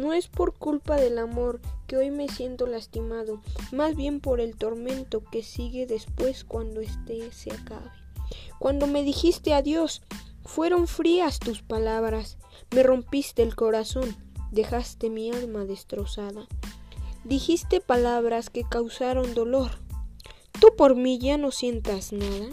No es por culpa del amor que hoy me siento lastimado, más bien por el tormento que sigue después cuando este se acabe. Cuando me dijiste adiós, fueron frías tus palabras, me rompiste el corazón, dejaste mi alma destrozada. Dijiste palabras que causaron dolor. ¿Tú por mí ya no sientas nada?